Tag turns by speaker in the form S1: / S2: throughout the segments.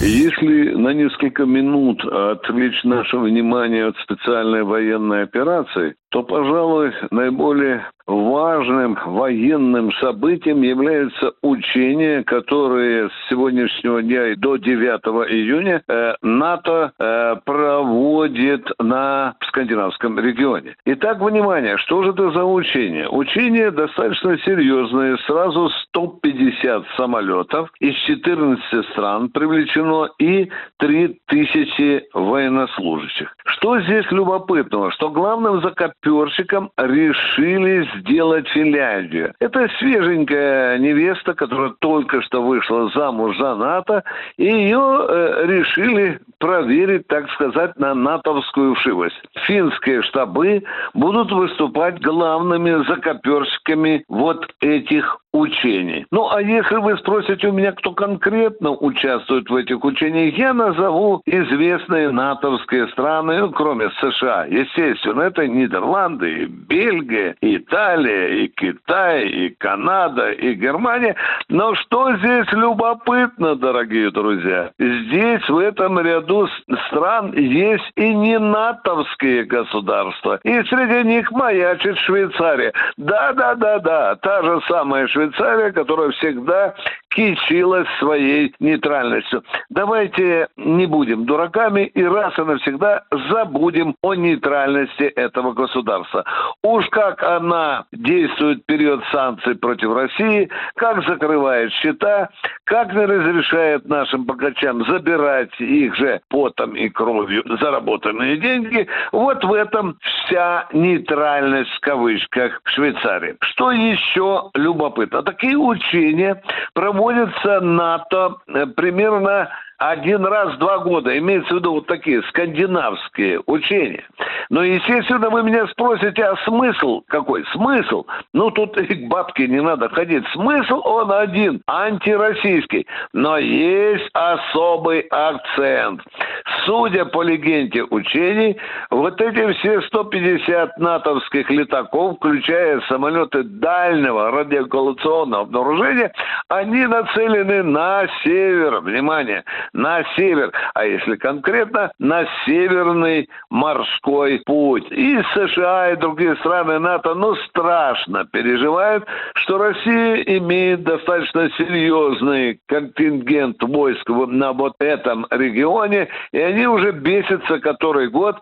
S1: Если на несколько минут отвлечь наше внимание от специальной военной операции, то, пожалуй, наиболее важным военным событием является учение, которое с сегодняшнего дня и до 9 июня э, НАТО э, проводит на скандинавском регионе. Итак, внимание, что же это за учение? Учение достаточно серьезное. Сразу 150 самолетов из 14 стран привлечено и 3000 военнослужащих. Что здесь любопытного? Что главным закоперщиком решили сделать Финляндию. Это свеженькая невеста, которая только что вышла замуж за НАТО, и ее э, решили проверить, так сказать, на натовскую вшивость. Финские штабы будут выступать главными закоперщиками вот этих учений. Ну, а если вы спросите у меня, кто конкретно участвует в этих учениях, я назову известные натовские страны, ну, кроме США. Естественно, это Нидерланды, и Бельгия, и Италия, и Китай, и Канада, и Германия. Но что здесь любопытно, дорогие друзья? Здесь, в этом ряду стран, есть и не натовские государства. И среди них маячит Швейцария. Да-да-да-да, та же самая Швейцария Швейцария, которая всегда кичилась своей нейтральностью. Давайте не будем дураками и раз и навсегда забудем о нейтральности этого государства. Уж как она действует в период санкций против России, как закрывает счета, как не разрешает нашим богачам забирать их же потом и кровью заработанные деньги, вот в этом вся нейтральность в кавычках в Швейцарии. Что еще любопытно? Такие учения проводятся НАТО э, примерно один раз в два года. Имеется в виду вот такие скандинавские учения. Но, естественно, вы меня спросите, а смысл какой? Смысл? Ну, тут и к бабке не надо ходить. Смысл он один, антироссийский. Но есть особый акцент. Судя по легенде учений, вот эти все 150 натовских летаков, включая самолеты дальнего радиоколлекционного обнаружения, они нацелены на север. Внимание! на север, а если конкретно, на северный морской путь. И США, и другие страны НАТО, ну, страшно переживают, что Россия имеет достаточно серьезный контингент войск на вот этом регионе, и они уже бесятся который год,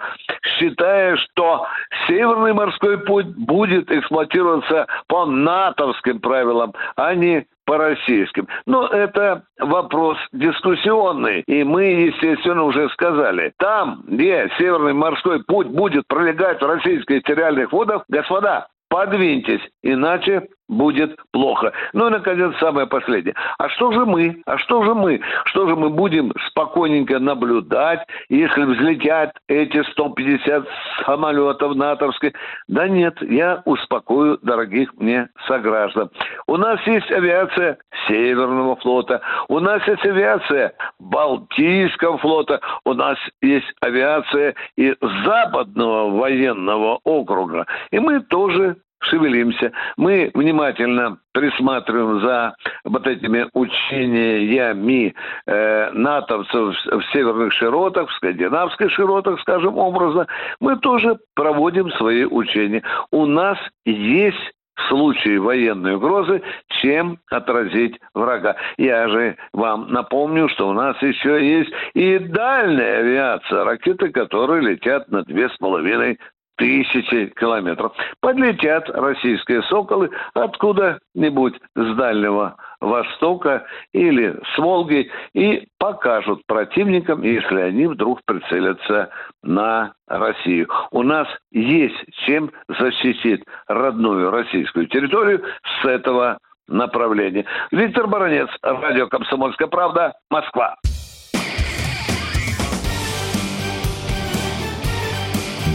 S1: считая, что Северный морской путь будет эксплуатироваться по натовским правилам, а не по российским. Но это вопрос дискуссионный. И мы, естественно, уже сказали, там, где Северный морской путь будет пролегать в российских территориальных водах, господа, подвиньтесь, иначе будет плохо. Ну и, наконец, самое последнее. А что же мы? А что же мы? Что же мы будем спокойненько наблюдать, если взлетят эти 150 самолетов натовских? Да нет, я успокою дорогих мне сограждан. У нас есть авиация Северного флота, у нас есть авиация Балтийского флота, у нас есть авиация и Западного военного округа. И мы тоже шевелимся. Мы внимательно присматриваем за вот этими учениями э, натовцев в северных широтах, в скандинавских широтах, скажем образно. Мы тоже проводим свои учения. У нас есть в случае военной угрозы, чем отразить врага. Я же вам напомню, что у нас еще есть и дальняя авиация, ракеты, которые летят на две с половиной тысячи километров. Подлетят российские «Соколы» откуда-нибудь с Дальнего Востока или с Волги и покажут противникам, если они вдруг прицелятся на Россию. У нас есть чем защитить родную российскую территорию с этого направлении. Виктор Баранец, радио «Комсомольская правда», Москва.